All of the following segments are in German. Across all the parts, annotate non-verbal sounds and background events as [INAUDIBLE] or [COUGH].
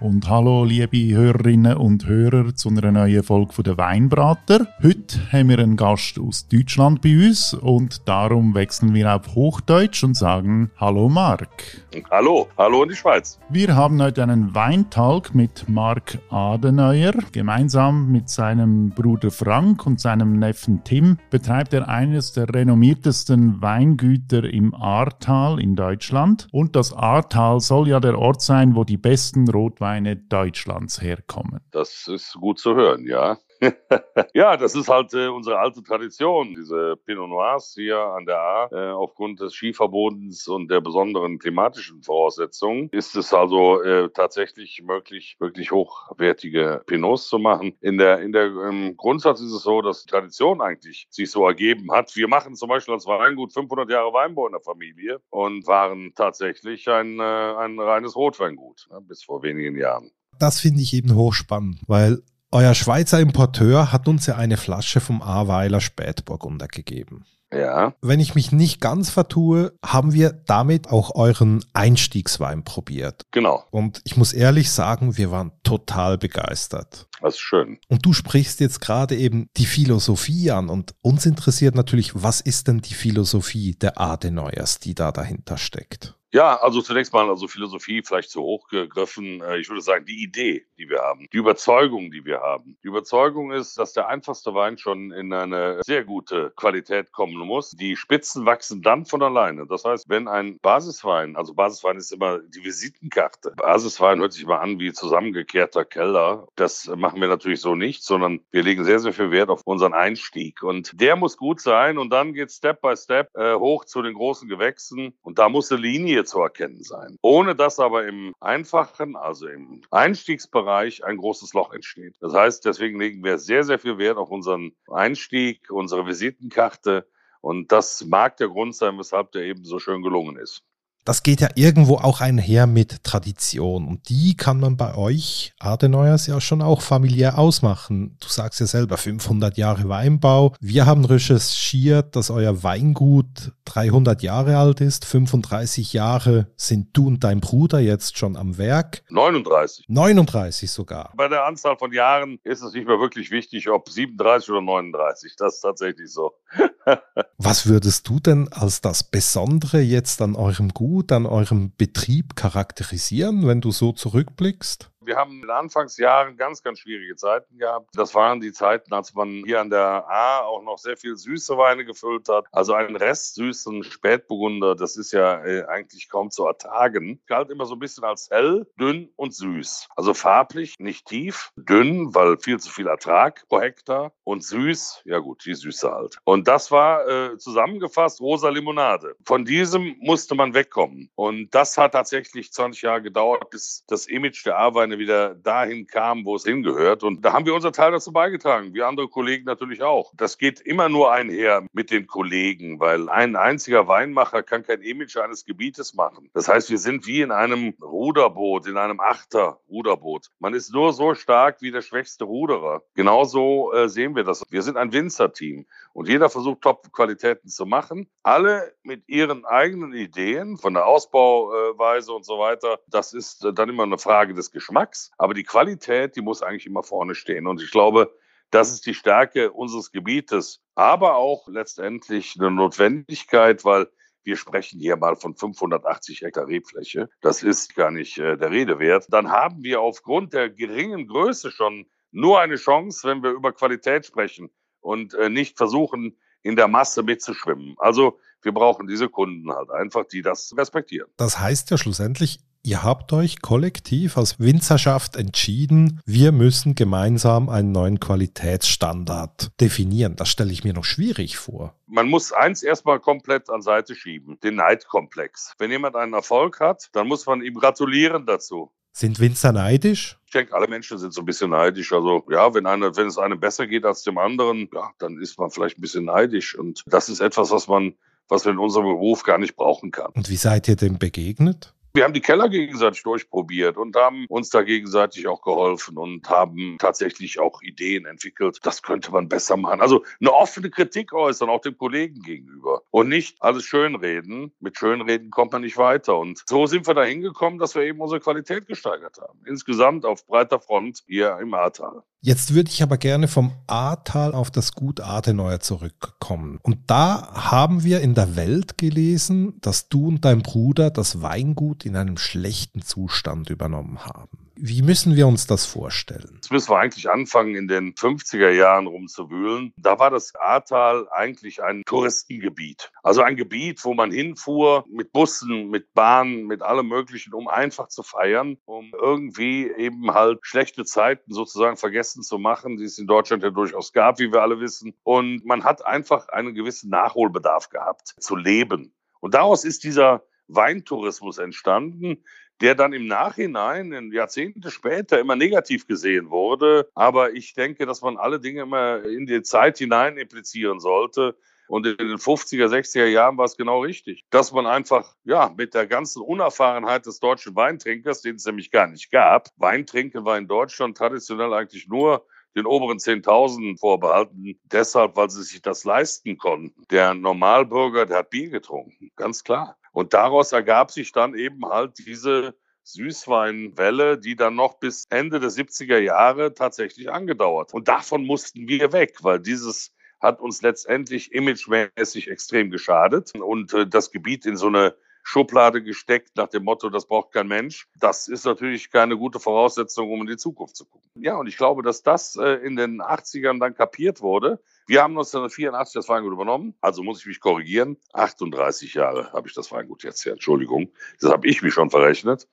Und hallo, liebe Hörerinnen und Hörer, zu einer neuen Folge von der Weinbrater. Heute haben wir einen Gast aus Deutschland bei uns und darum wechseln wir auf Hochdeutsch und sagen Hallo Marc. Hallo, hallo in die Schweiz. Wir haben heute einen Weintalk mit Marc Adenauer. Gemeinsam mit seinem Bruder Frank und seinem Neffen Tim betreibt er eines der renommiertesten Weingüter im Ahrtal in Deutschland. Und das Ahrtal soll ja der Ort sein, wo die besten Rotweine Weine Deutschlands herkommen. Das ist gut zu hören, ja. [LAUGHS] ja, das ist halt äh, unsere alte Tradition, diese Pinot Noirs hier an der A. Äh, aufgrund des Skiverbodens und der besonderen klimatischen Voraussetzungen ist es also äh, tatsächlich möglich, wirklich hochwertige Pinots zu machen. In der, in der im Grundsatz ist es so, dass die Tradition eigentlich sich so ergeben hat. Wir machen zum Beispiel als Weingut 500 Jahre Weinbau in der Familie und waren tatsächlich ein, äh, ein reines Rotweingut ne, bis vor wenigen Jahren. Das finde ich eben hochspannend, weil euer Schweizer Importeur hat uns ja eine Flasche vom Ahrweiler Spätburgunder gegeben. Ja. Wenn ich mich nicht ganz vertue, haben wir damit auch euren Einstiegswein probiert. Genau. Und ich muss ehrlich sagen, wir waren total begeistert. Das ist schön. Und du sprichst jetzt gerade eben die Philosophie an und uns interessiert natürlich, was ist denn die Philosophie der Adenauers, die da dahinter steckt? Ja, also zunächst mal, also Philosophie vielleicht zu hoch gegriffen. Äh, ich würde sagen, die Idee, die wir haben, die Überzeugung, die wir haben. Die Überzeugung ist, dass der einfachste Wein schon in eine sehr gute Qualität kommen muss. Die Spitzen wachsen dann von alleine. Das heißt, wenn ein Basiswein, also Basiswein ist immer die Visitenkarte. Basiswein hört sich immer an wie zusammengekehrter Keller. Das machen wir natürlich so nicht, sondern wir legen sehr, sehr viel Wert auf unseren Einstieg. Und der muss gut sein und dann geht Step by Step äh, hoch zu den großen Gewächsen. Und da muss eine Linie Linie zu erkennen sein. Ohne dass aber im einfachen, also im Einstiegsbereich ein großes Loch entsteht. Das heißt, deswegen legen wir sehr, sehr viel Wert auf unseren Einstieg, unsere Visitenkarte. Und das mag der Grund sein, weshalb der eben so schön gelungen ist das geht ja irgendwo auch einher mit Tradition. Und die kann man bei euch, Adenauers, ja schon auch familiär ausmachen. Du sagst ja selber 500 Jahre Weinbau. Wir haben recherchiert, dass euer Weingut 300 Jahre alt ist. 35 Jahre sind du und dein Bruder jetzt schon am Werk. 39. 39 sogar. Bei der Anzahl von Jahren ist es nicht mehr wirklich wichtig, ob 37 oder 39. Das ist tatsächlich so. [LAUGHS] Was würdest du denn als das Besondere jetzt an eurem Gut, an eurem Betrieb charakterisieren, wenn du so zurückblickst? Wir haben in Anfangsjahren ganz, ganz schwierige Zeiten gehabt. Das waren die Zeiten, als man hier an der A auch noch sehr viel süße Weine gefüllt hat. Also einen Rest süßen Spätburgunder, das ist ja äh, eigentlich kaum zu ertragen. Galt immer so ein bisschen als hell, dünn und süß. Also farblich nicht tief, dünn, weil viel zu viel Ertrag pro Hektar und süß, ja gut, die Süße halt. Und das war äh, zusammengefasst rosa Limonade. Von diesem musste man wegkommen. Und das hat tatsächlich 20 Jahre gedauert, bis das Image der A-Weine wieder dahin kam, wo es hingehört. Und da haben wir unser Teil dazu beigetragen, wie andere Kollegen natürlich auch. Das geht immer nur einher mit den Kollegen, weil ein einziger Weinmacher kann kein Image eines Gebietes machen. Das heißt, wir sind wie in einem Ruderboot, in einem Achter-Ruderboot. Man ist nur so stark wie der schwächste Ruderer. Genauso äh, sehen wir das. Wir sind ein Winzerteam und jeder versucht, Top-Qualitäten zu machen. Alle mit ihren eigenen Ideen von der Ausbauweise und so weiter. Das ist dann immer eine Frage des Geschmacks. Aber die Qualität, die muss eigentlich immer vorne stehen. Und ich glaube, das ist die Stärke unseres Gebietes, aber auch letztendlich eine Notwendigkeit, weil wir sprechen hier mal von 580 Hektar Rebfläche. Das ist gar nicht äh, der Rede wert. Dann haben wir aufgrund der geringen Größe schon nur eine Chance, wenn wir über Qualität sprechen und äh, nicht versuchen, in der Masse mitzuschwimmen. Also wir brauchen diese Kunden halt einfach, die das respektieren. Das heißt ja schlussendlich, Ihr habt euch kollektiv als Winzerschaft entschieden, wir müssen gemeinsam einen neuen Qualitätsstandard definieren. Das stelle ich mir noch schwierig vor. Man muss eins erstmal komplett an Seite schieben, den Neidkomplex. Wenn jemand einen Erfolg hat, dann muss man ihm gratulieren dazu. Sind Winzer neidisch? Ich denke, alle Menschen sind so ein bisschen neidisch. Also ja, wenn, eine, wenn es einem besser geht als dem anderen, ja, dann ist man vielleicht ein bisschen neidisch. Und das ist etwas, was man, was man in unserem Beruf gar nicht brauchen kann. Und wie seid ihr dem begegnet? Wir haben die Keller gegenseitig durchprobiert und haben uns da gegenseitig auch geholfen und haben tatsächlich auch Ideen entwickelt. Das könnte man besser machen. Also eine offene Kritik äußern, auch dem Kollegen gegenüber. Und nicht alles schönreden. Mit Schönreden kommt man nicht weiter. Und so sind wir da hingekommen, dass wir eben unsere Qualität gesteigert haben. Insgesamt auf breiter Front hier im Ahrtal. Jetzt würde ich aber gerne vom Ahrtal auf das Gut Adenauer zurückkommen. Und da haben wir in der Welt gelesen, dass du und dein Bruder das Weingut in einem schlechten Zustand übernommen haben. Wie müssen wir uns das vorstellen? Jetzt müssen wir eigentlich anfangen, in den 50er Jahren rumzuwühlen. Da war das Ahrtal eigentlich ein Touristengebiet. Also ein Gebiet, wo man hinfuhr mit Bussen, mit Bahnen, mit allem Möglichen, um einfach zu feiern, um irgendwie eben halt schlechte Zeiten sozusagen vergessen zu machen, die es in Deutschland ja durchaus gab, wie wir alle wissen. Und man hat einfach einen gewissen Nachholbedarf gehabt, zu leben. Und daraus ist dieser Weintourismus entstanden, der dann im Nachhinein, in Jahrzehnte später, immer negativ gesehen wurde. Aber ich denke, dass man alle Dinge immer in die Zeit hinein implizieren sollte. Und in den 50er, 60er Jahren war es genau richtig, dass man einfach, ja, mit der ganzen Unerfahrenheit des deutschen Weintrinkers, den es nämlich gar nicht gab, Weintrinken war in Deutschland traditionell eigentlich nur den oberen 10.000 vorbehalten, deshalb, weil sie sich das leisten konnten. Der Normalbürger, der hat Bier getrunken, ganz klar. Und daraus ergab sich dann eben halt diese Süßweinwelle, die dann noch bis Ende der 70er Jahre tatsächlich angedauert. Und davon mussten wir weg, weil dieses hat uns letztendlich imagemäßig extrem geschadet und äh, das Gebiet in so eine Schublade gesteckt nach dem Motto, das braucht kein Mensch. Das ist natürlich keine gute Voraussetzung, um in die Zukunft zu gucken. Ja, und ich glaube, dass das äh, in den 80ern dann kapiert wurde. Wir haben 1984 das Weingut übernommen, also muss ich mich korrigieren. 38 Jahre habe ich das Weingut jetzt hier, Entschuldigung. Das habe ich mich schon verrechnet.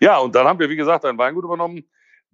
Ja, und dann haben wir, wie gesagt, ein Weingut übernommen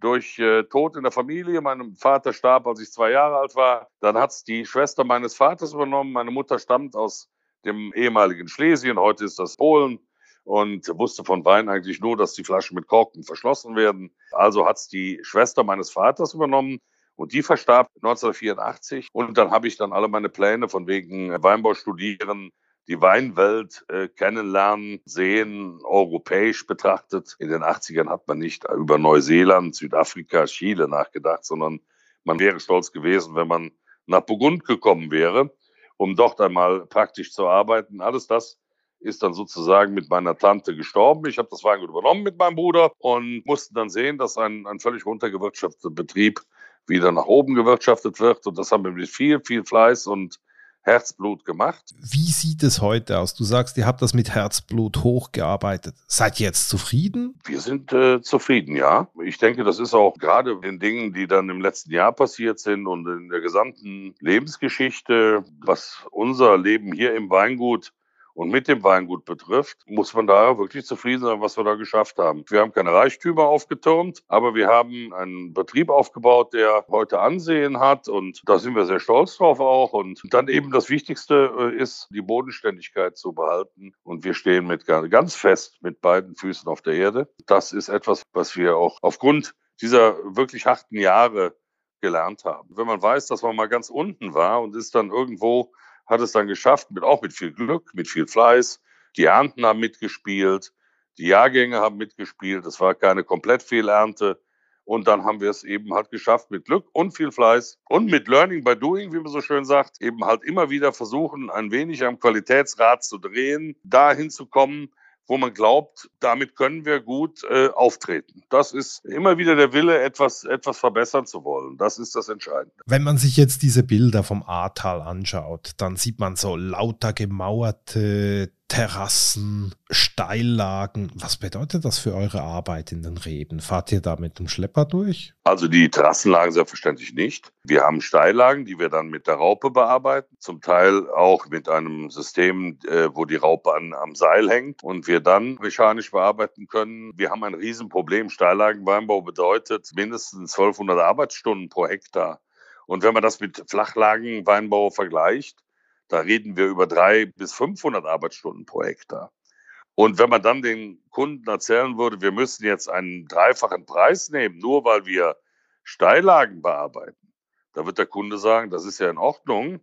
durch äh, Tod in der Familie. Mein Vater starb, als ich zwei Jahre alt war. Dann hat es die Schwester meines Vaters übernommen. Meine Mutter stammt aus dem ehemaligen Schlesien, heute ist das Polen und wusste von Wein eigentlich nur, dass die Flaschen mit Korken verschlossen werden. Also hat es die Schwester meines Vaters übernommen und die verstarb 1984 und dann habe ich dann alle meine Pläne von wegen Weinbau studieren, die Weinwelt äh, kennenlernen, sehen, europäisch betrachtet. In den 80ern hat man nicht über Neuseeland, Südafrika, Chile nachgedacht, sondern man wäre stolz gewesen, wenn man nach Burgund gekommen wäre um dort einmal praktisch zu arbeiten. Alles das ist dann sozusagen mit meiner Tante gestorben. Ich habe das Weingut übernommen mit meinem Bruder und musste dann sehen, dass ein, ein völlig runtergewirtschafteter Betrieb wieder nach oben gewirtschaftet wird. Und das haben wir mit viel, viel Fleiß und Herzblut gemacht. Wie sieht es heute aus? Du sagst, ihr habt das mit Herzblut hochgearbeitet. Seid ihr jetzt zufrieden? Wir sind äh, zufrieden, ja. Ich denke, das ist auch gerade in den Dingen, die dann im letzten Jahr passiert sind und in der gesamten Lebensgeschichte, was unser Leben hier im Weingut und mit dem Weingut betrifft, muss man da wirklich zufrieden sein, was wir da geschafft haben. Wir haben keine Reichtümer aufgetürmt, aber wir haben einen Betrieb aufgebaut, der heute Ansehen hat und da sind wir sehr stolz drauf auch. Und dann eben das Wichtigste äh, ist, die Bodenständigkeit zu behalten. Und wir stehen mit ganz fest mit beiden Füßen auf der Erde. Das ist etwas, was wir auch aufgrund dieser wirklich harten Jahre gelernt haben. Wenn man weiß, dass man mal ganz unten war und ist dann irgendwo hat es dann geschafft, mit, auch mit viel Glück, mit viel Fleiß. Die Ernten haben mitgespielt, die Jahrgänge haben mitgespielt. Es war keine Komplettfehlernte. Und dann haben wir es eben halt geschafft mit Glück und viel Fleiß und mit Learning by Doing, wie man so schön sagt, eben halt immer wieder versuchen, ein wenig am Qualitätsrad zu drehen, dahin zu kommen, wo man glaubt, damit können wir gut äh, auftreten. Das ist immer wieder der Wille, etwas, etwas verbessern zu wollen. Das ist das Entscheidende. Wenn man sich jetzt diese Bilder vom Ahrtal anschaut, dann sieht man so lauter gemauerte Terrassen, Steillagen. Was bedeutet das für eure Arbeit in den Reben? Fahrt ihr da mit dem Schlepper durch? Also die Terrassenlagen selbstverständlich nicht. Wir haben Steillagen, die wir dann mit der Raupe bearbeiten, zum Teil auch mit einem System, äh, wo die Raupe an, am Seil hängt und wir dann mechanisch bearbeiten können. Wir haben ein Riesenproblem. Steillagenweinbau bedeutet mindestens 1200 Arbeitsstunden pro Hektar. Und wenn man das mit Flachlagenweinbau vergleicht, da reden wir über drei bis 500 Arbeitsstunden pro Hektar. Und wenn man dann den Kunden erzählen würde, wir müssen jetzt einen dreifachen Preis nehmen, nur weil wir Steillagen bearbeiten, da wird der Kunde sagen, das ist ja in Ordnung,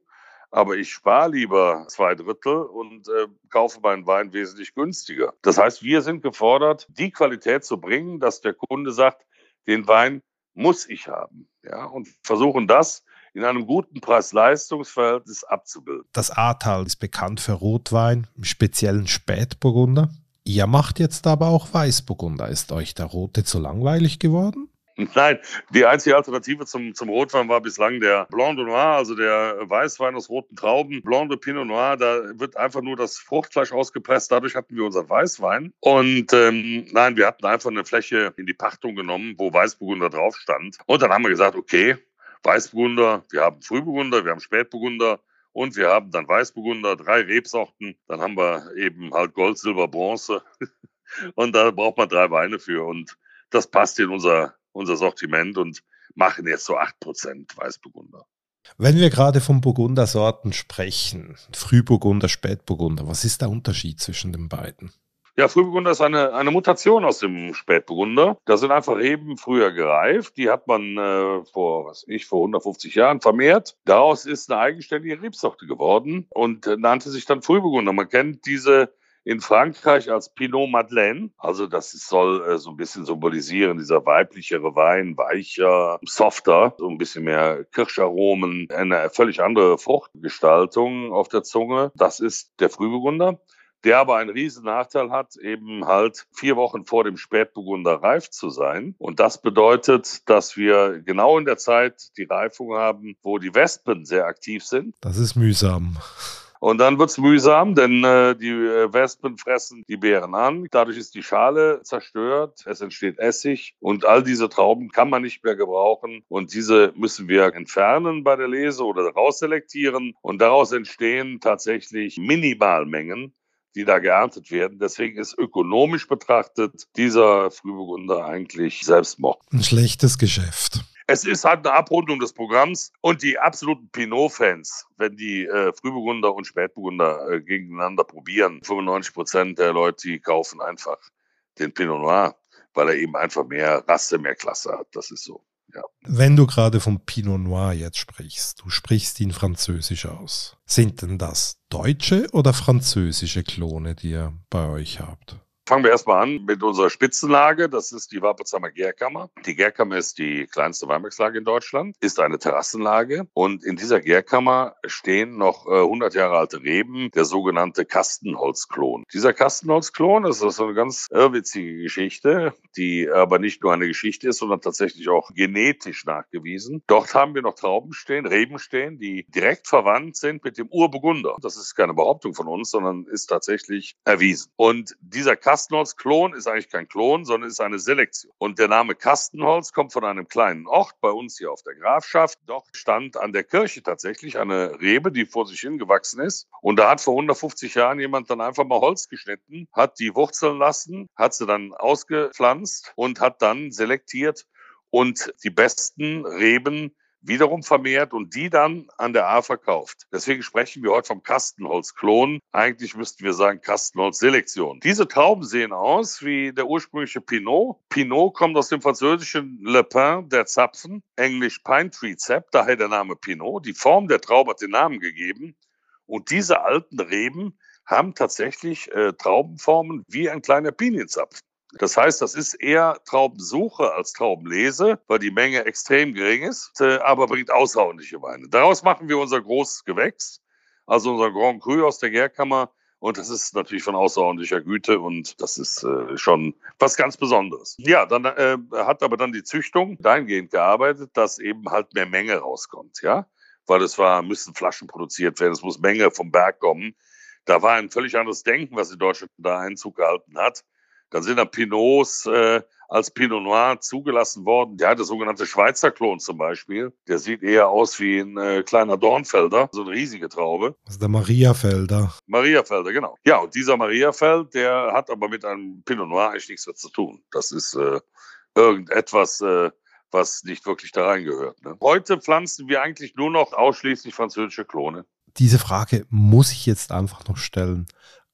aber ich spare lieber zwei Drittel und äh, kaufe meinen Wein wesentlich günstiger. Das heißt, wir sind gefordert, die Qualität zu bringen, dass der Kunde sagt, den Wein muss ich haben. Ja, und versuchen das in einem guten Preis-Leistungs-Verhältnis abzubilden. Das Ahrtal ist bekannt für Rotwein, im speziellen Spätburgunder. Ihr macht jetzt aber auch Weißburgunder. Ist euch der Rote zu langweilig geworden? Nein, die einzige Alternative zum, zum Rotwein war bislang der Blanc de Noir, also der Weißwein aus roten Trauben. Blanc de Pinot Noir, da wird einfach nur das Fruchtfleisch ausgepresst. Dadurch hatten wir unseren Weißwein. Und ähm, nein, wir hatten einfach eine Fläche in die Pachtung genommen, wo Weißburgunder drauf stand. Und dann haben wir gesagt, okay, Weißburgunder, wir haben Frühburgunder, wir haben Spätburgunder und wir haben dann Weißburgunder, drei Rebsorten. Dann haben wir eben halt Gold, Silber, Bronze. [LAUGHS] und da braucht man drei Weine für. Und das passt in unser unser Sortiment und machen jetzt so 8% Weißburgunder. Wenn wir gerade von Burgundersorten sprechen, Frühburgunder, Spätburgunder, was ist der Unterschied zwischen den beiden? Ja, Frühburgunder ist eine, eine Mutation aus dem Spätburgunder. Da sind einfach Reben früher gereift. Die hat man äh, vor, was ich, vor 150 Jahren vermehrt. Daraus ist eine eigenständige Rebsorte geworden und nannte sich dann Frühburgunder. Man kennt diese in Frankreich als Pinot Madeleine. Also das soll äh, so ein bisschen symbolisieren, dieser weiblichere Wein, weicher, softer, so ein bisschen mehr Kirscharomen, eine völlig andere Fruchtgestaltung auf der Zunge. Das ist der Frühburgunder der aber einen riesen Nachteil hat, eben halt vier Wochen vor dem Spätburgunder reif zu sein. Und das bedeutet, dass wir genau in der Zeit die Reifung haben, wo die Wespen sehr aktiv sind. Das ist mühsam. Und dann wird's mühsam, denn äh, die äh, Wespen fressen die Beeren an. Dadurch ist die Schale zerstört, es entsteht Essig und all diese Trauben kann man nicht mehr gebrauchen. Und diese müssen wir entfernen bei der Lese oder rausselektieren. Und daraus entstehen tatsächlich Minimalmengen die da geerntet werden. Deswegen ist ökonomisch betrachtet dieser Frühburgunder eigentlich Selbstmord. Ein schlechtes Geschäft. Es ist halt eine Abrundung des Programms und die absoluten Pinot-Fans, wenn die äh, Frühburgunder und Spätburgunder äh, gegeneinander probieren, 95 Prozent der Leute, die kaufen einfach den Pinot Noir, weil er eben einfach mehr Rasse, mehr Klasse hat. Das ist so. Ja. Wenn du gerade vom Pinot Noir jetzt sprichst, du sprichst ihn französisch aus. Sind denn das deutsche oder französische Klone, die ihr bei euch habt? Fangen wir erstmal an mit unserer Spitzenlage. Das ist die Wappensheimer Gärkammer. Die Gärkammer ist die kleinste Weinbergslage in Deutschland, ist eine Terrassenlage. Und in dieser Gärkammer stehen noch äh, 100 Jahre alte Reben, der sogenannte Kastenholzklon. Dieser Kastenholzklon ist so eine ganz irrwitzige Geschichte, die aber nicht nur eine Geschichte ist, sondern tatsächlich auch genetisch nachgewiesen. Dort haben wir noch Trauben stehen, Reben stehen, die direkt verwandt sind mit dem Urburgunder. Das ist keine Behauptung von uns, sondern ist tatsächlich erwiesen. Und dieser Kastenholz Kastenholz-Klon ist eigentlich kein Klon, sondern ist eine Selektion. Und der Name Kastenholz kommt von einem kleinen Ort bei uns hier auf der Grafschaft. Dort stand an der Kirche tatsächlich eine Rebe, die vor sich hingewachsen ist. Und da hat vor 150 Jahren jemand dann einfach mal Holz geschnitten, hat die Wurzeln lassen, hat sie dann ausgepflanzt und hat dann selektiert und die besten Reben wiederum vermehrt und die dann an der A verkauft. Deswegen sprechen wir heute vom Kastenholzklon. Eigentlich müssten wir sagen Kastenholzselektion. Diese Trauben sehen aus wie der ursprüngliche Pinot. Pinot kommt aus dem französischen Le Pin, der Zapfen, englisch Pine Tree Zap, daher der Name Pinot. Die Form der Traube hat den Namen gegeben. Und diese alten Reben haben tatsächlich äh, Traubenformen wie ein kleiner Pinienzapfen. Das heißt, das ist eher Traubensuche als Traubenlese, weil die Menge extrem gering ist, äh, aber bringt außerordentliche Weine. Daraus machen wir unser großes Gewächs, also unser Grand Cru aus der Gärkammer. Und das ist natürlich von außerordentlicher Güte und das ist äh, schon was ganz Besonderes. Ja, dann äh, hat aber dann die Züchtung dahingehend gearbeitet, dass eben halt mehr Menge rauskommt, ja. Weil es war, müssen Flaschen produziert werden, es muss Menge vom Berg kommen. Da war ein völlig anderes Denken, was in Deutschland da Einzug gehalten hat. Dann sind da Pinots äh, als Pinot Noir zugelassen worden. Ja, der sogenannte Schweizer Klon zum Beispiel. Der sieht eher aus wie ein äh, kleiner Dornfelder, so eine riesige Traube. Das ist der Mariafelder. Mariafelder, genau. Ja, und dieser Mariafeld, der hat aber mit einem Pinot Noir eigentlich nichts mehr zu tun. Das ist äh, irgendetwas, äh, was nicht wirklich da reingehört. Ne? Heute pflanzen wir eigentlich nur noch ausschließlich französische Klone. Diese Frage muss ich jetzt einfach noch stellen.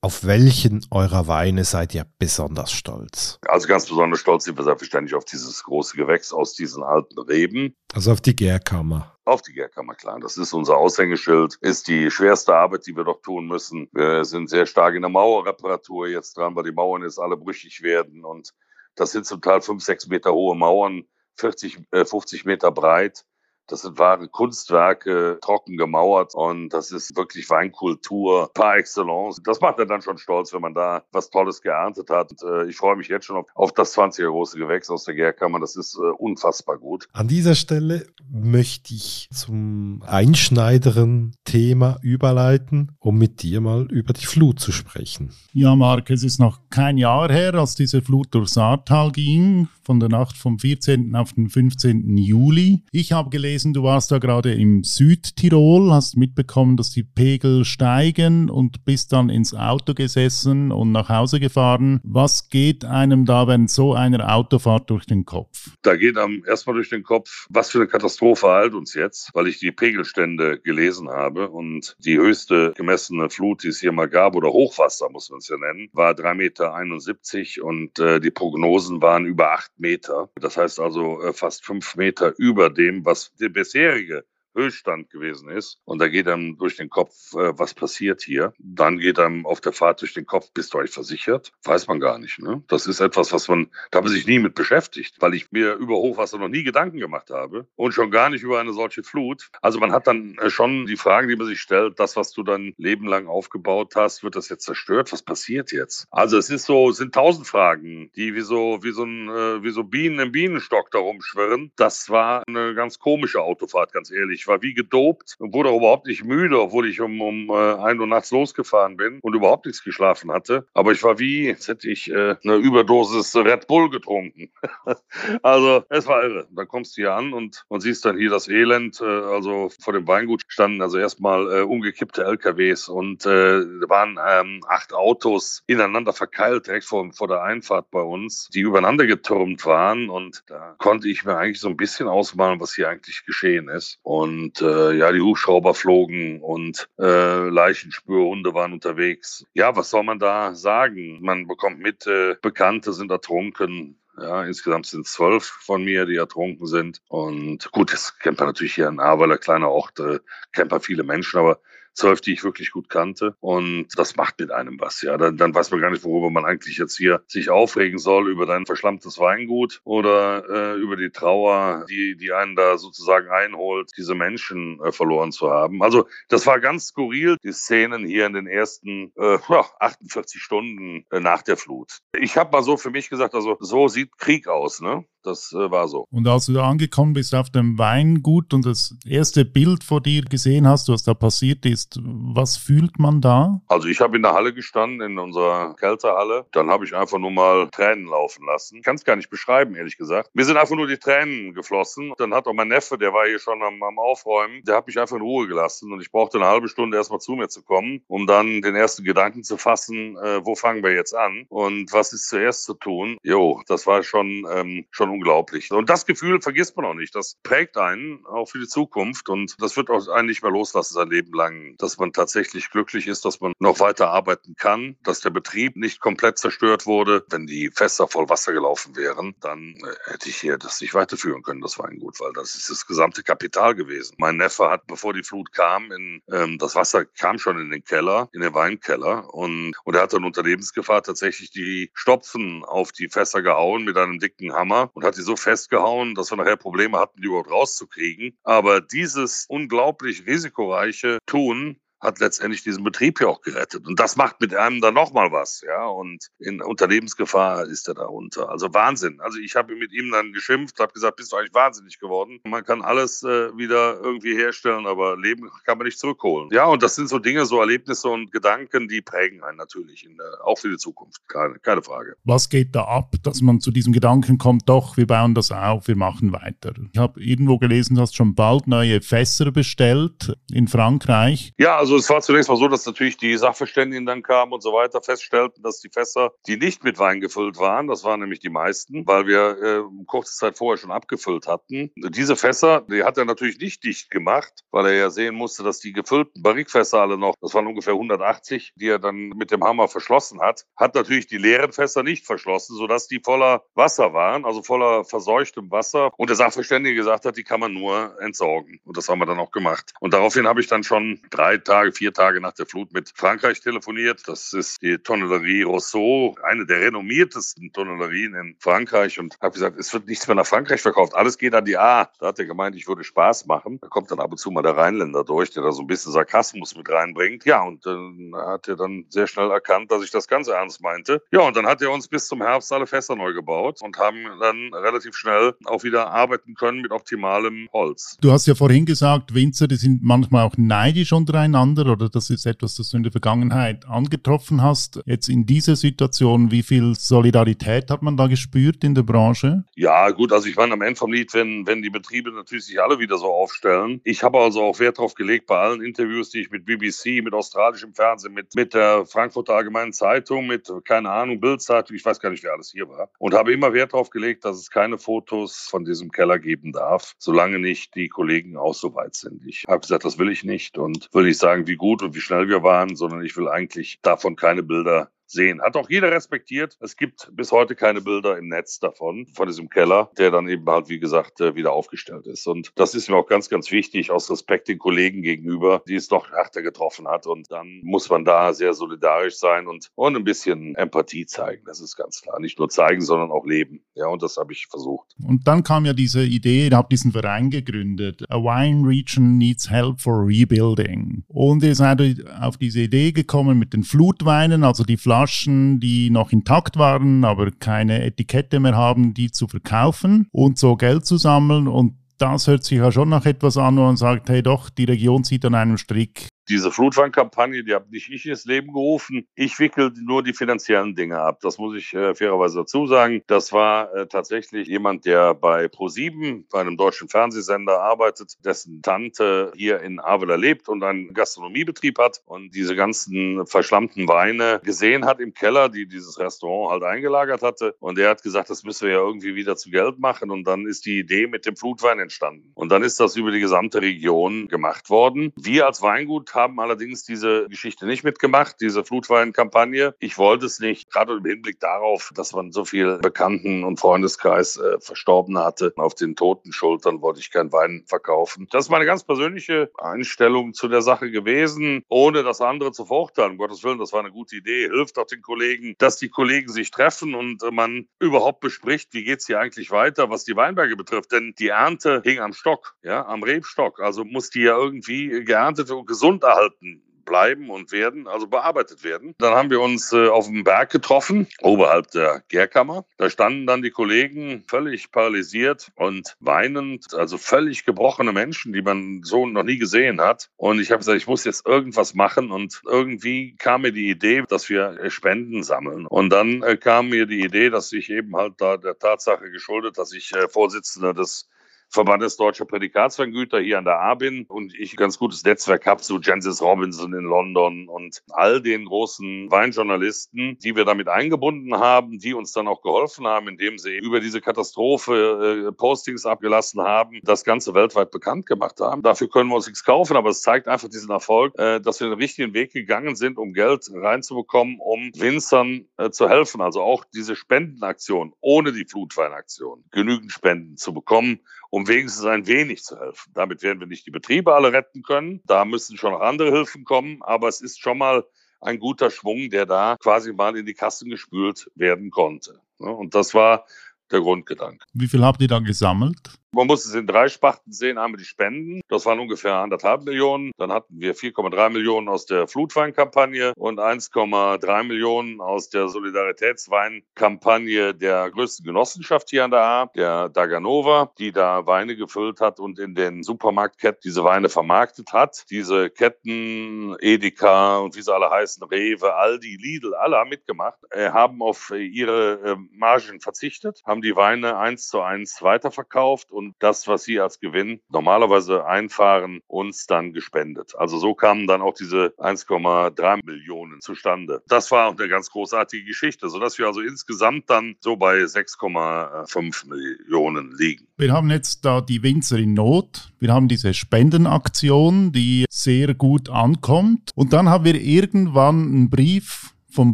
Auf welchen eurer Weine seid ihr besonders stolz? Also ganz besonders stolz sind wir selbstverständlich auf dieses große Gewächs aus diesen alten Reben. Also auf die Gärkammer. Auf die Gärkammer, klar. Das ist unser Aushängeschild, ist die schwerste Arbeit, die wir doch tun müssen. Wir sind sehr stark in der Mauerreparatur jetzt dran, weil die Mauern jetzt alle brüchig werden. Und das sind zum Teil fünf, sechs Meter hohe Mauern, 40, äh, 50 Meter breit. Das sind wahre Kunstwerke, trocken gemauert und das ist wirklich Weinkultur par excellence. Das macht er dann schon stolz, wenn man da was Tolles geerntet hat. Und, äh, ich freue mich jetzt schon auf, auf das 20er große Gewächs aus der Gärkammer. Das ist äh, unfassbar gut. An dieser Stelle möchte ich zum einschneideren Thema überleiten, um mit dir mal über die Flut zu sprechen. Ja, Marc, es ist noch kein Jahr her, als diese Flut durchs Saartal ging, von der Nacht vom 14. auf den 15. Juli. Ich habe gelesen, gelesen, du warst da gerade im Südtirol, hast mitbekommen, dass die Pegel steigen und bist dann ins Auto gesessen und nach Hause gefahren. Was geht einem da während so einer Autofahrt durch den Kopf? Da geht einem erstmal durch den Kopf, was für eine Katastrophe halt uns jetzt, weil ich die Pegelstände gelesen habe und die höchste gemessene Flut, die es hier mal gab, oder Hochwasser muss man es ja nennen, war 3,71 Meter und äh, die Prognosen waren über 8 Meter. Das heißt also äh, fast 5 Meter über dem, was bisherige Höchststand gewesen ist. Und da geht einem durch den Kopf, äh, was passiert hier. Dann geht einem auf der Fahrt durch den Kopf, bist du euch versichert? Weiß man gar nicht. Ne? Das ist etwas, was man, da habe ich sich nie mit beschäftigt, weil ich mir über Hochwasser noch nie Gedanken gemacht habe und schon gar nicht über eine solche Flut. Also man hat dann äh, schon die Fragen, die man sich stellt, das, was du dein Leben lang aufgebaut hast, wird das jetzt zerstört? Was passiert jetzt? Also es ist so, es sind tausend Fragen, die wie so, wie so, ein, äh, wie so Bienen im Bienenstock da rumschwirren. Das war eine ganz komische Autofahrt, ganz ehrlich. Ich war wie gedopt und wurde auch überhaupt nicht müde, obwohl ich um, um äh, 1 Uhr nachts losgefahren bin und überhaupt nichts geschlafen hatte. Aber ich war wie, als hätte ich äh, eine Überdosis Red Bull getrunken. [LAUGHS] also es war irre. Dann kommst du hier an und, und siehst dann hier das Elend. Äh, also vor dem Weingut standen also erstmal äh, umgekippte LKWs und äh, waren ähm, acht Autos ineinander verkeilt direkt vor, vor der Einfahrt bei uns, die übereinander getürmt waren. Und da konnte ich mir eigentlich so ein bisschen ausmalen, was hier eigentlich geschehen ist. Und und äh, ja, die Hubschrauber flogen und äh, Leichenspürhunde waren unterwegs. Ja, was soll man da sagen? Man bekommt mit, äh, Bekannte sind ertrunken. Ja, insgesamt sind es zwölf von mir, die ertrunken sind. Und gut, das kennt natürlich hier in Ahrweiler, kleiner Ort, äh, kennt viele Menschen, aber zwölf, die ich wirklich gut kannte. Und das macht mit einem was, ja. Dann, dann weiß man gar nicht, worüber man eigentlich jetzt hier sich aufregen soll, über dein verschlammtes Weingut oder äh, über die Trauer, die, die einen da sozusagen einholt, diese Menschen äh, verloren zu haben. Also das war ganz skurril, die Szenen hier in den ersten äh, 48 Stunden äh, nach der Flut. Ich habe mal so für mich gesagt, also so sieht Krieg aus, ne? Das äh, war so. Und als du da angekommen bist auf dem Weingut und das erste Bild vor dir gesehen hast, was da passiert ist, was fühlt man da? Also ich habe in der Halle gestanden, in unserer Kälterhalle. Dann habe ich einfach nur mal Tränen laufen lassen. Ich kann es gar nicht beschreiben, ehrlich gesagt. Mir sind einfach nur die Tränen geflossen. Dann hat auch mein Neffe, der war hier schon am, am Aufräumen, der hat mich einfach in Ruhe gelassen. Und ich brauchte eine halbe Stunde erstmal zu mir zu kommen, um dann den ersten Gedanken zu fassen, äh, wo fangen wir jetzt an und was ist zuerst zu tun. Jo, das war schon, ähm, schon schon unglaublich. Und das Gefühl vergisst man auch nicht. Das prägt einen auch für die Zukunft und das wird auch einen nicht mehr loslassen sein Leben lang, dass man tatsächlich glücklich ist, dass man noch weiter arbeiten kann, dass der Betrieb nicht komplett zerstört wurde. Wenn die Fässer voll Wasser gelaufen wären, dann äh, hätte ich hier das nicht weiterführen können, das Weingut, weil das ist das gesamte Kapital gewesen. Mein Neffe hat, bevor die Flut kam, in, ähm, das Wasser kam schon in den Keller, in den Weinkeller und, und er hat dann unter Lebensgefahr tatsächlich die Stopfen auf die Fässer gehauen mit einem dicken Hammer und hat die so festgehauen, dass wir nachher Probleme hatten, die überhaupt rauszukriegen. Aber dieses unglaublich risikoreiche Tun hat letztendlich diesen Betrieb ja auch gerettet. Und das macht mit einem dann nochmal was, ja. Und in Unternehmensgefahr ist er darunter. Also Wahnsinn. Also ich habe mit ihm dann geschimpft, habe gesagt, bist du eigentlich wahnsinnig geworden. Man kann alles äh, wieder irgendwie herstellen, aber Leben kann man nicht zurückholen. Ja, und das sind so Dinge, so Erlebnisse und Gedanken, die prägen einen natürlich, in, äh, auch für die Zukunft. Keine, keine Frage. Was geht da ab, dass man zu diesem Gedanken kommt, doch, wir bauen das auf, wir machen weiter? Ich habe irgendwo gelesen, du hast schon bald neue Fässer bestellt in Frankreich. Ja, also also es war zunächst mal so, dass natürlich die Sachverständigen dann kamen und so weiter, feststellten, dass die Fässer, die nicht mit Wein gefüllt waren, das waren nämlich die meisten, weil wir äh, kurze Zeit vorher schon abgefüllt hatten. Diese Fässer, die hat er natürlich nicht dicht gemacht, weil er ja sehen musste, dass die gefüllten Barrikfässer alle noch, das waren ungefähr 180, die er dann mit dem Hammer verschlossen hat, hat natürlich die leeren Fässer nicht verschlossen, sodass die voller Wasser waren, also voller verseuchtem Wasser. Und der Sachverständige gesagt hat, die kann man nur entsorgen. Und das haben wir dann auch gemacht. Und daraufhin habe ich dann schon drei Tage, vier Tage nach der Flut mit Frankreich telefoniert. Das ist die Tonnellerie Rousseau, eine der renommiertesten Tonnellerien in Frankreich. Und habe gesagt, es wird nichts mehr nach Frankreich verkauft. Alles geht an die A. Da hat er gemeint, ich würde Spaß machen. Da kommt dann ab und zu mal der Rheinländer durch, der da so ein bisschen Sarkasmus mit reinbringt. Ja, und dann hat er dann sehr schnell erkannt, dass ich das ganz ernst meinte. Ja, und dann hat er uns bis zum Herbst alle Fässer neu gebaut und haben dann relativ schnell auch wieder arbeiten können mit optimalem Holz. Du hast ja vorhin gesagt, Winzer, die sind manchmal auch neidisch untereinander oder das ist etwas, das du in der Vergangenheit angetroffen hast. Jetzt in dieser Situation, wie viel Solidarität hat man da gespürt in der Branche? Ja, gut, also ich meine am Ende vom Lied, wenn, wenn die Betriebe natürlich sich alle wieder so aufstellen. Ich habe also auch Wert darauf gelegt, bei allen Interviews, die ich mit BBC, mit australischem Fernsehen, mit, mit der Frankfurter Allgemeinen Zeitung, mit, keine Ahnung, Bildzeitung, ich weiß gar nicht, wer alles hier war. Und habe immer Wert darauf gelegt, dass es keine Fotos von diesem Keller geben darf, solange nicht die Kollegen auch so weit sind. Ich habe gesagt, das will ich nicht und will nicht sagen, wie gut und wie schnell wir waren, sondern ich will eigentlich davon keine Bilder sehen. Hat auch jeder respektiert. Es gibt bis heute keine Bilder im Netz davon, von diesem Keller, der dann eben halt, wie gesagt, äh, wieder aufgestellt ist. Und das ist mir auch ganz, ganz wichtig, aus Respekt den Kollegen gegenüber, die es doch härter getroffen hat. Und dann muss man da sehr solidarisch sein und, und ein bisschen Empathie zeigen. Das ist ganz klar. Nicht nur zeigen, sondern auch leben. Ja, und das habe ich versucht. Und dann kam ja diese Idee, ihr habt diesen Verein gegründet. A Wine Region Needs Help for Rebuilding. Und ihr seid auf diese Idee gekommen mit den Flutweinen, also die Flaschen Flaschen, die noch intakt waren, aber keine Etikette mehr haben, die zu verkaufen und so Geld zu sammeln. Und das hört sich ja schon nach etwas an, wo man sagt, hey doch, die Region zieht an einem Strick diese Flutwandkampagne, die habe nicht ich ins Leben gerufen. Ich wickel nur die finanziellen Dinge ab. Das muss ich äh, fairerweise dazu sagen. Das war äh, tatsächlich jemand, der bei Pro7, bei einem deutschen Fernsehsender arbeitet, dessen Tante hier in Avila lebt und einen Gastronomiebetrieb hat und diese ganzen verschlammten Weine gesehen hat im Keller, die dieses Restaurant halt eingelagert hatte. Und er hat gesagt, das müssen wir ja irgendwie wieder zu Geld machen. Und dann ist die Idee mit dem Flutwein entstanden. Und dann ist das über die gesamte Region gemacht worden. Wir als Weingut haben allerdings diese Geschichte nicht mitgemacht, diese Flutweinkampagne. Ich wollte es nicht, gerade im Hinblick darauf, dass man so viel Bekannten und Freundeskreis äh, verstorben hatte. Auf den toten Schultern wollte ich keinen Wein verkaufen. Das ist meine ganz persönliche Einstellung zu der Sache gewesen, ohne das andere zu verurteilen. Um Gottes Willen, das war eine gute Idee. Hilft auch den Kollegen, dass die Kollegen sich treffen und äh, man überhaupt bespricht, wie geht es hier eigentlich weiter, was die Weinberge betrifft. Denn die Ernte hing am Stock, ja, am Rebstock. Also muss die ja irgendwie geerntet und gesund erhalten bleiben und werden, also bearbeitet werden. Dann haben wir uns äh, auf dem Berg getroffen, oberhalb der Gärkammer. Da standen dann die Kollegen völlig paralysiert und weinend, also völlig gebrochene Menschen, die man so noch nie gesehen hat. Und ich habe gesagt, ich muss jetzt irgendwas machen und irgendwie kam mir die Idee, dass wir Spenden sammeln. Und dann äh, kam mir die Idee, dass ich eben halt da der Tatsache geschuldet, dass ich äh, Vorsitzender des Verbandes Deutscher Prädikatsweingüter hier an der A bin und ich ein ganz gutes Netzwerk habe zu Jancis Robinson in London und all den großen Weinjournalisten, die wir damit eingebunden haben, die uns dann auch geholfen haben, indem sie über diese Katastrophe äh, Postings abgelassen haben, das Ganze weltweit bekannt gemacht haben. Dafür können wir uns nichts kaufen, aber es zeigt einfach diesen Erfolg, äh, dass wir den richtigen Weg gegangen sind, um Geld reinzubekommen, um Winzern äh, zu helfen. Also auch diese Spendenaktion ohne die Flutweinaktion, genügend Spenden zu bekommen, um wenigstens ein wenig zu helfen. Damit werden wir nicht die Betriebe alle retten können. Da müssen schon noch andere Hilfen kommen, aber es ist schon mal ein guter Schwung, der da quasi mal in die Kassen gespült werden konnte. Und das war der Grundgedanke. Wie viel habt ihr da gesammelt? Man muss es in drei Sparten sehen. Einmal die Spenden, das waren ungefähr anderthalb Millionen. Dann hatten wir 4,3 Millionen aus der Flutweinkampagne und 1,3 Millionen aus der Solidaritätsweinkampagne der größten Genossenschaft hier an der A, der Daganova, die da Weine gefüllt hat und in den Supermarktketten diese Weine vermarktet hat. Diese Ketten, Edeka und wie sie alle heißen, Rewe, Aldi, Lidl, alle haben mitgemacht, äh, haben auf ihre äh, Margen verzichtet, haben die Weine eins zu eins weiterverkauft und das, was sie als Gewinn normalerweise einfahren, uns dann gespendet. Also so kamen dann auch diese 1,3 Millionen zustande. Das war auch eine ganz großartige Geschichte, sodass wir also insgesamt dann so bei 6,5 Millionen liegen. Wir haben jetzt da die Winzer in Not. Wir haben diese Spendenaktion, die sehr gut ankommt. Und dann haben wir irgendwann einen Brief vom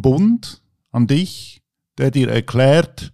Bund an dich, der dir erklärt,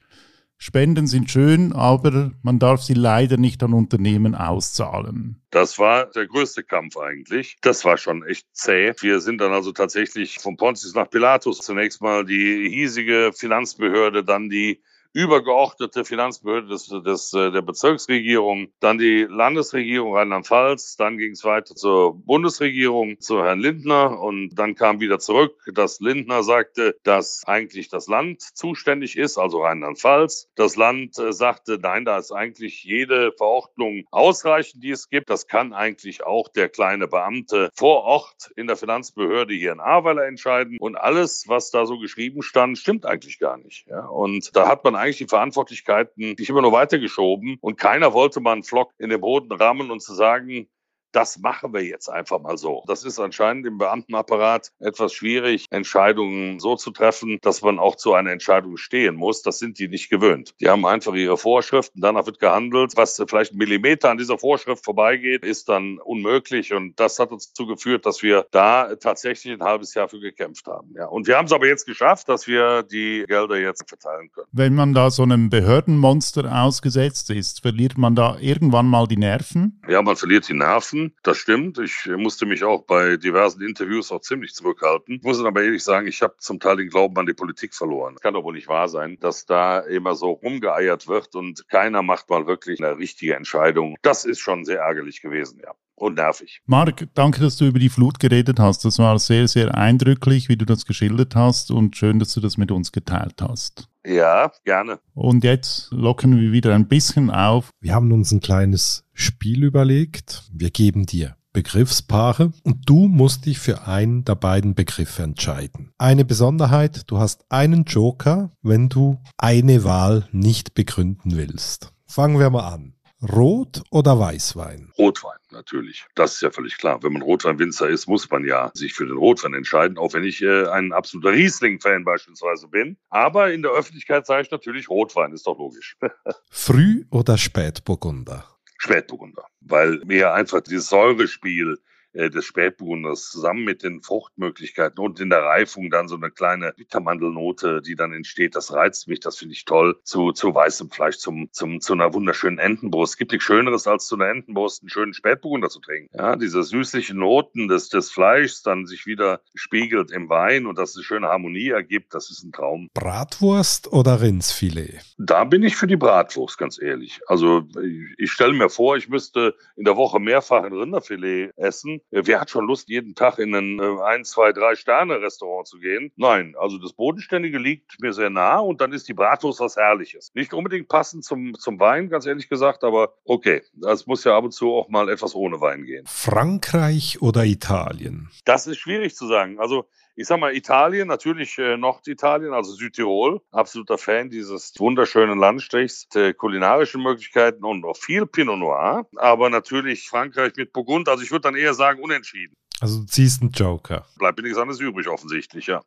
Spenden sind schön, aber man darf sie leider nicht an Unternehmen auszahlen. Das war der größte Kampf eigentlich. Das war schon echt zäh. Wir sind dann also tatsächlich von Pontius nach Pilatus zunächst mal die hiesige Finanzbehörde, dann die übergeordnete Finanzbehörde des, des, äh, der Bezirksregierung, dann die Landesregierung Rheinland-Pfalz, dann ging es weiter zur Bundesregierung, zu Herrn Lindner und dann kam wieder zurück, dass Lindner sagte, dass eigentlich das Land zuständig ist, also Rheinland-Pfalz. Das Land äh, sagte, nein, da ist eigentlich jede Verordnung ausreichend, die es gibt. Das kann eigentlich auch der kleine Beamte vor Ort in der Finanzbehörde hier in Ahrweiler entscheiden. Und alles, was da so geschrieben stand, stimmt eigentlich gar nicht. Ja? Und da hat man eigentlich die Verantwortlichkeiten nicht immer nur weitergeschoben und keiner wollte mal einen Flock in den Boden rammen und zu sagen, das machen wir jetzt einfach mal so. Das ist anscheinend im Beamtenapparat etwas schwierig, Entscheidungen so zu treffen, dass man auch zu einer Entscheidung stehen muss. Das sind die nicht gewöhnt. Die haben einfach ihre Vorschriften, danach wird gehandelt. Was vielleicht ein Millimeter an dieser Vorschrift vorbeigeht, ist dann unmöglich. Und das hat uns dazu geführt, dass wir da tatsächlich ein halbes Jahr für gekämpft haben. Ja. Und wir haben es aber jetzt geschafft, dass wir die Gelder jetzt verteilen können. Wenn man da so einem Behördenmonster ausgesetzt ist, verliert man da irgendwann mal die Nerven? Ja, man verliert die Nerven das stimmt. Ich musste mich auch bei diversen Interviews auch ziemlich zurückhalten. Ich muss aber ehrlich sagen, ich habe zum Teil den Glauben an die Politik verloren. Kann doch wohl nicht wahr sein, dass da immer so rumgeeiert wird und keiner macht mal wirklich eine richtige Entscheidung. Das ist schon sehr ärgerlich gewesen, ja und nervig. Marc, danke, dass du über die Flut geredet hast. Das war sehr, sehr eindrücklich, wie du das geschildert hast und schön, dass du das mit uns geteilt hast. Ja, gerne. Und jetzt locken wir wieder ein bisschen auf. Wir haben uns ein kleines Spiel überlegt. Wir geben dir Begriffspaare und du musst dich für einen der beiden Begriffe entscheiden. Eine Besonderheit, du hast einen Joker, wenn du eine Wahl nicht begründen willst. Fangen wir mal an. Rot oder Weißwein? Rotwein, natürlich. Das ist ja völlig klar. Wenn man Rotweinwinzer ist, muss man ja sich für den Rotwein entscheiden, auch wenn ich äh, ein absoluter Riesling-Fan beispielsweise bin. Aber in der Öffentlichkeit sage ich natürlich Rotwein, ist doch logisch. [LAUGHS] Früh- oder Spätburgunder? Spätburgunder, weil mir einfach dieses Säurespiel des Spätburgunders zusammen mit den Fruchtmöglichkeiten und in der Reifung dann so eine kleine Bittermandelnote, die dann entsteht. Das reizt mich, das finde ich toll. Zu, zu weißem Fleisch, zum, zum, zu einer wunderschönen Entenbrust. Es gibt nichts Schöneres, als zu einer Entenbrust einen schönen Spätburgunder zu trinken. Ja, diese süßlichen Noten des, des Fleischs dann sich wieder spiegelt im Wein und dass eine schöne Harmonie ergibt, das ist ein Traum. Bratwurst oder Rindsfilet? Da bin ich für die Bratwurst, ganz ehrlich. Also ich, ich stelle mir vor, ich müsste in der Woche mehrfach ein Rinderfilet essen äh, wer hat schon Lust, jeden Tag in ein äh, ein, zwei, drei Sterne-Restaurant zu gehen? Nein, also das Bodenständige liegt mir sehr nah und dann ist die Bratwurst was Herrliches. Nicht unbedingt passend zum, zum Wein, ganz ehrlich gesagt, aber okay, das muss ja ab und zu auch mal etwas ohne Wein gehen. Frankreich oder Italien? Das ist schwierig zu sagen. Also ich sag mal, Italien, natürlich äh, Norditalien, also Südtirol, absoluter Fan dieses wunderschönen Landstrichs, der kulinarischen Möglichkeiten und noch viel Pinot Noir. Aber natürlich Frankreich mit Burgund, also ich würde dann eher sagen unentschieden. Also du ziehst einen Joker. Bleibt mir nichts anderes übrig, offensichtlich, ja.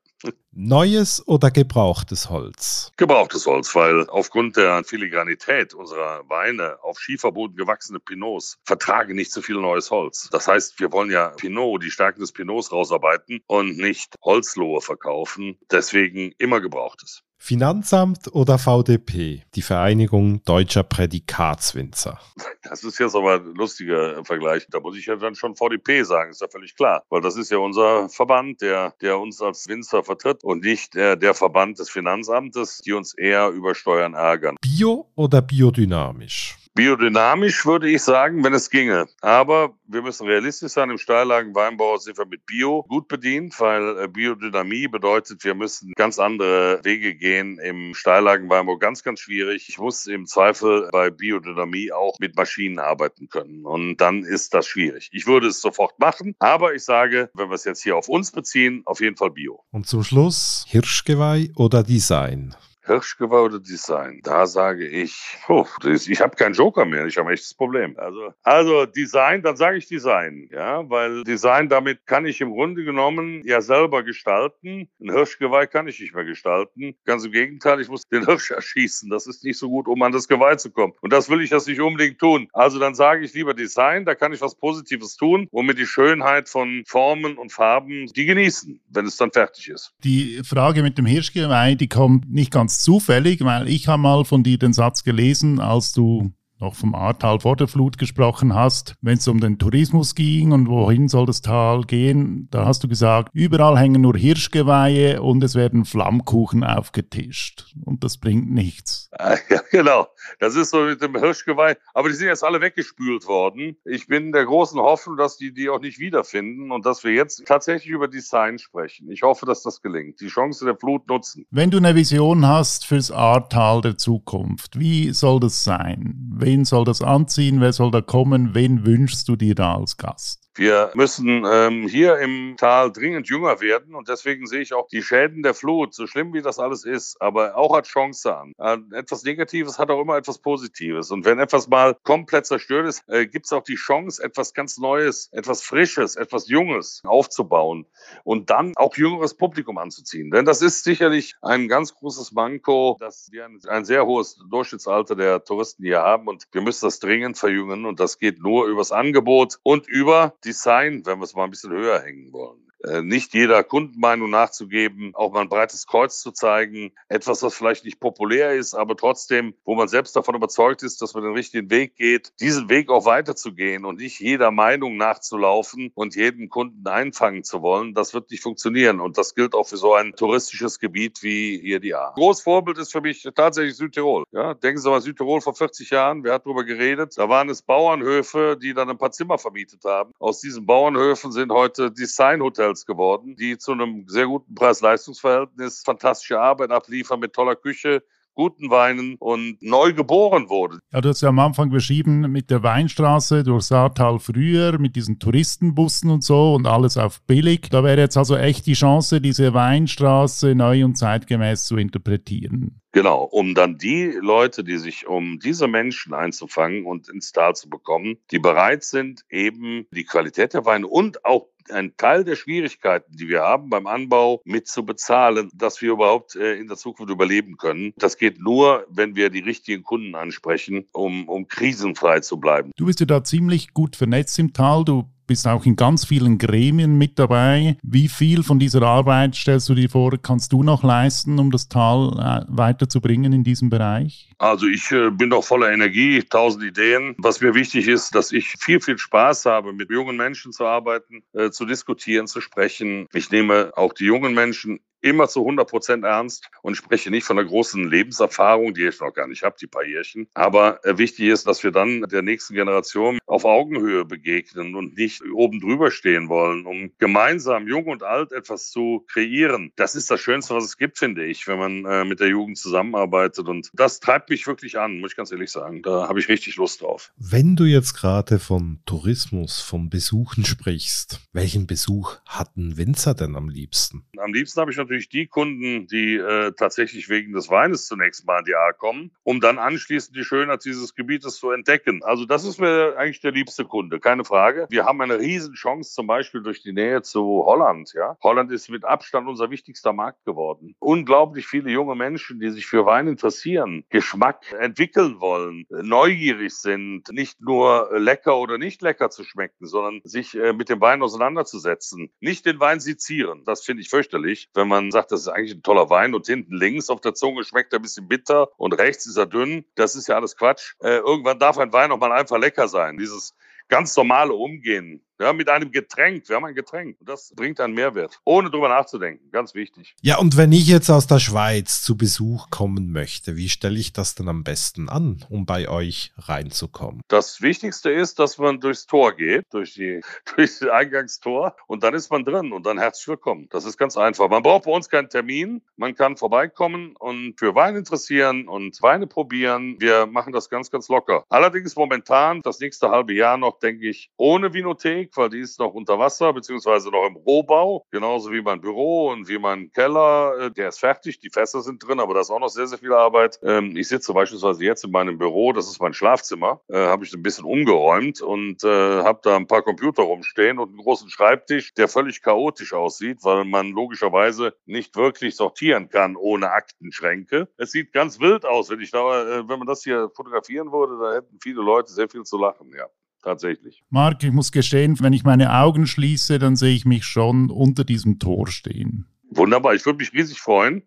Neues oder gebrauchtes Holz? Gebrauchtes Holz, weil aufgrund der Filigranität unserer Weine auf Schieferboden gewachsene Pinots vertragen nicht so viel neues Holz. Das heißt, wir wollen ja Pinot, die Stärken des Pinots rausarbeiten und nicht Holzlohe verkaufen. Deswegen immer gebrauchtes. Finanzamt oder VDP, die Vereinigung deutscher Prädikatswinzer? Das ist jetzt aber ein lustiger Vergleich. Da muss ich ja dann schon VDP sagen, ist ja völlig klar. Weil das ist ja unser Verband, der, der uns als Winzer vertritt und nicht der, der Verband des Finanzamtes, die uns eher über Steuern ärgern. Bio oder biodynamisch? Biodynamisch würde ich sagen, wenn es ginge. Aber wir müssen realistisch sein. Im Steillagenweinbau sind wir mit Bio gut bedient, weil äh, Biodynamie bedeutet, wir müssen ganz andere Wege gehen. Im Steillagenweinbau ganz, ganz schwierig. Ich muss im Zweifel bei Biodynamie auch mit Maschinen arbeiten können. Und dann ist das schwierig. Ich würde es sofort machen. Aber ich sage, wenn wir es jetzt hier auf uns beziehen, auf jeden Fall Bio. Und zum Schluss Hirschgeweih oder Design? Hirschgeweih oder Design? Da sage ich, oh, ich habe keinen Joker mehr. Ich habe ein echtes Problem. Also, also Design, dann sage ich Design. Ja, weil Design, damit kann ich im Grunde genommen ja selber gestalten. Ein Hirschgeweih kann ich nicht mehr gestalten. Ganz im Gegenteil, ich muss den Hirsch [LAUGHS] erschießen. Das ist nicht so gut, um an das Geweih zu kommen. Und das will ich das nicht unbedingt tun. Also dann sage ich lieber Design, da kann ich was Positives tun, womit die Schönheit von Formen und Farben die genießen, wenn es dann fertig ist. Die Frage mit dem Hirschgeweih, die kommt nicht ganz zufällig, weil ich habe mal von dir den Satz gelesen, als du noch vom Ahrtal vor der Flut gesprochen hast, wenn es um den Tourismus ging und wohin soll das Tal gehen, da hast du gesagt, überall hängen nur Hirschgeweihe und es werden Flammkuchen aufgetischt und das bringt nichts. [LAUGHS] Ja, genau. Das ist so mit dem Hirschgeweih. Aber die sind jetzt alle weggespült worden. Ich bin der großen Hoffnung, dass die die auch nicht wiederfinden und dass wir jetzt tatsächlich über Design sprechen. Ich hoffe, dass das gelingt. Die Chance der Flut nutzen. Wenn du eine Vision hast fürs Ahrtal der Zukunft, wie soll das sein? Wen soll das anziehen? Wer soll da kommen? Wen wünschst du dir da als Gast? Wir müssen ähm, hier im Tal dringend jünger werden und deswegen sehe ich auch die Schäden der Flut, so schlimm wie das alles ist, aber auch als Chance an. Äh, etwas Negatives hat auch immer etwas Positives und wenn etwas mal komplett zerstört ist, äh, gibt es auch die Chance, etwas ganz Neues, etwas Frisches, etwas Junges aufzubauen und dann auch jüngeres Publikum anzuziehen. Denn das ist sicherlich ein ganz großes Manko, dass wir ein, ein sehr hohes Durchschnittsalter der Touristen hier haben und wir müssen das dringend verjüngen und das geht nur übers Angebot und über Design, wenn wir es mal ein bisschen höher hängen wollen. Äh, nicht jeder Kundenmeinung nachzugeben, auch mal ein breites Kreuz zu zeigen, etwas, was vielleicht nicht populär ist, aber trotzdem, wo man selbst davon überzeugt ist, dass man den richtigen Weg geht, diesen Weg auch weiterzugehen und nicht jeder Meinung nachzulaufen und jeden Kunden einfangen zu wollen, das wird nicht funktionieren. Und das gilt auch für so ein touristisches Gebiet wie hier die A. Großvorbild ist für mich tatsächlich Südtirol. Ja, denken Sie mal, Südtirol vor 40 Jahren, wer hat darüber geredet? Da waren es Bauernhöfe, die dann ein paar Zimmer vermietet haben. Aus diesen Bauernhöfen sind heute Designhotels Hotels geworden, die zu einem sehr guten Preis-Leistungs-Verhältnis fantastische Arbeit abliefern mit toller Küche, guten Weinen und neu geboren wurde. Ja, du hast ja am Anfang beschrieben mit der Weinstraße durch Saartal früher, mit diesen Touristenbussen und so und alles auf billig. Da wäre jetzt also echt die Chance, diese Weinstraße neu und zeitgemäß zu interpretieren. Genau, um dann die Leute, die sich um diese Menschen einzufangen und ins Tal zu bekommen, die bereit sind, eben die Qualität der Weine und auch ein Teil der Schwierigkeiten, die wir haben beim Anbau, mit zu bezahlen, dass wir überhaupt äh, in der Zukunft überleben können. Das geht nur, wenn wir die richtigen Kunden ansprechen, um, um krisenfrei zu bleiben. Du bist ja da ziemlich gut vernetzt im Tal. Du bist auch in ganz vielen Gremien mit dabei. Wie viel von dieser Arbeit stellst du dir vor, kannst du noch leisten, um das Tal äh, weiterzubringen in diesem Bereich? Also ich äh, bin doch voller Energie, tausend Ideen. Was mir wichtig ist, dass ich viel, viel Spaß habe, mit jungen Menschen zu arbeiten, äh, zu diskutieren, zu sprechen. Ich nehme auch die jungen Menschen immer zu 100 Prozent ernst und spreche nicht von einer großen Lebenserfahrung, die ich noch gar nicht habe, die paar Jährchen. Aber äh, wichtig ist, dass wir dann der nächsten Generation auf Augenhöhe begegnen und nicht oben drüber stehen wollen, um gemeinsam jung und alt etwas zu kreieren. Das ist das Schönste, was es gibt, finde ich, wenn man äh, mit der Jugend zusammenarbeitet. Und das treibt mich wirklich an, muss ich ganz ehrlich sagen. Da habe ich richtig Lust drauf. Wenn du jetzt gerade von Tourismus, vom Besuchen sprichst, welchen Besuch hat ein Winzer denn am liebsten? Am liebsten habe ich natürlich natürlich die Kunden, die äh, tatsächlich wegen des Weines zunächst mal in die A kommen, um dann anschließend die Schönheit dieses Gebietes zu entdecken. Also das ist mir eigentlich der liebste Kunde, keine Frage. Wir haben eine riesen Chance zum Beispiel durch die Nähe zu Holland. Ja? Holland ist mit Abstand unser wichtigster Markt geworden. Unglaublich viele junge Menschen, die sich für Wein interessieren, Geschmack entwickeln wollen, neugierig sind, nicht nur lecker oder nicht lecker zu schmecken, sondern sich äh, mit dem Wein auseinanderzusetzen. Nicht den Wein sezieren. Das finde ich fürchterlich, wenn man man sagt, das ist eigentlich ein toller Wein und hinten links auf der Zunge schmeckt er ein bisschen bitter und rechts ist er dünn. Das ist ja alles Quatsch. Äh, irgendwann darf ein Wein auch mal einfach lecker sein. Dieses ganz normale Umgehen ja, mit einem Getränk. Wir haben ein Getränk. Das bringt einen Mehrwert. Ohne drüber nachzudenken. Ganz wichtig. Ja, und wenn ich jetzt aus der Schweiz zu Besuch kommen möchte, wie stelle ich das denn am besten an, um bei euch reinzukommen? Das Wichtigste ist, dass man durchs Tor geht, durch, die, [LAUGHS] durch das Eingangstor und dann ist man drin und dann herzlich willkommen. Das ist ganz einfach. Man braucht bei uns keinen Termin. Man kann vorbeikommen und für Wein interessieren und Weine probieren. Wir machen das ganz, ganz locker. Allerdings momentan, das nächste halbe Jahr noch, denke ich, ohne Vinothek wenig, weil die ist noch unter Wasser, beziehungsweise noch im Rohbau. Genauso wie mein Büro und wie mein Keller. Äh, der ist fertig, die Fässer sind drin, aber da ist auch noch sehr, sehr viel Arbeit. Ähm, ich sitze beispielsweise jetzt in meinem Büro, das ist mein Schlafzimmer, äh, habe ich ein bisschen umgeräumt und äh, habe da ein paar Computer rumstehen und einen großen Schreibtisch, der völlig chaotisch aussieht, weil man logischerweise nicht wirklich sortieren kann ohne Aktenschränke. Es sieht ganz wild aus, wenn ich da, wenn man das hier fotografieren würde, da hätten viele Leute sehr viel zu lachen, ja tatsächlich. Marc, ich muss gestehen, wenn ich meine Augen schließe, dann sehe ich mich schon unter diesem Tor stehen. Wunderbar, ich würde mich riesig freuen,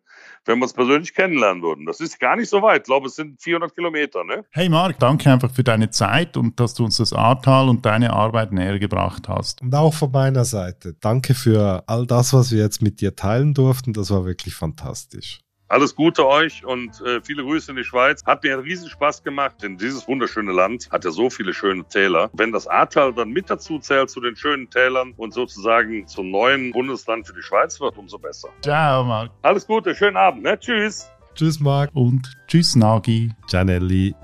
wenn wir uns persönlich kennenlernen würden. Das ist gar nicht so weit. Ich glaube, es sind 400 Kilometer. Ne? Hey Marc, danke einfach für deine Zeit und dass du uns das Ahrtal und deine Arbeit näher gebracht hast. Und auch von meiner Seite. Danke für all das, was wir jetzt mit dir teilen durften. Das war wirklich fantastisch. Alles Gute euch und äh, viele Grüße in die Schweiz. Hat mir einen riesen Spaß gemacht, denn dieses wunderschöne Land hat ja so viele schöne Täler. Wenn das Ahrtal dann mit dazu zählt zu den schönen Tälern und sozusagen zum neuen Bundesland für die Schweiz wird, umso besser. Ciao, Marc. Alles Gute, schönen Abend. Ne? Tschüss. Tschüss, Marc. Und tschüss, Nagi. Gianelli.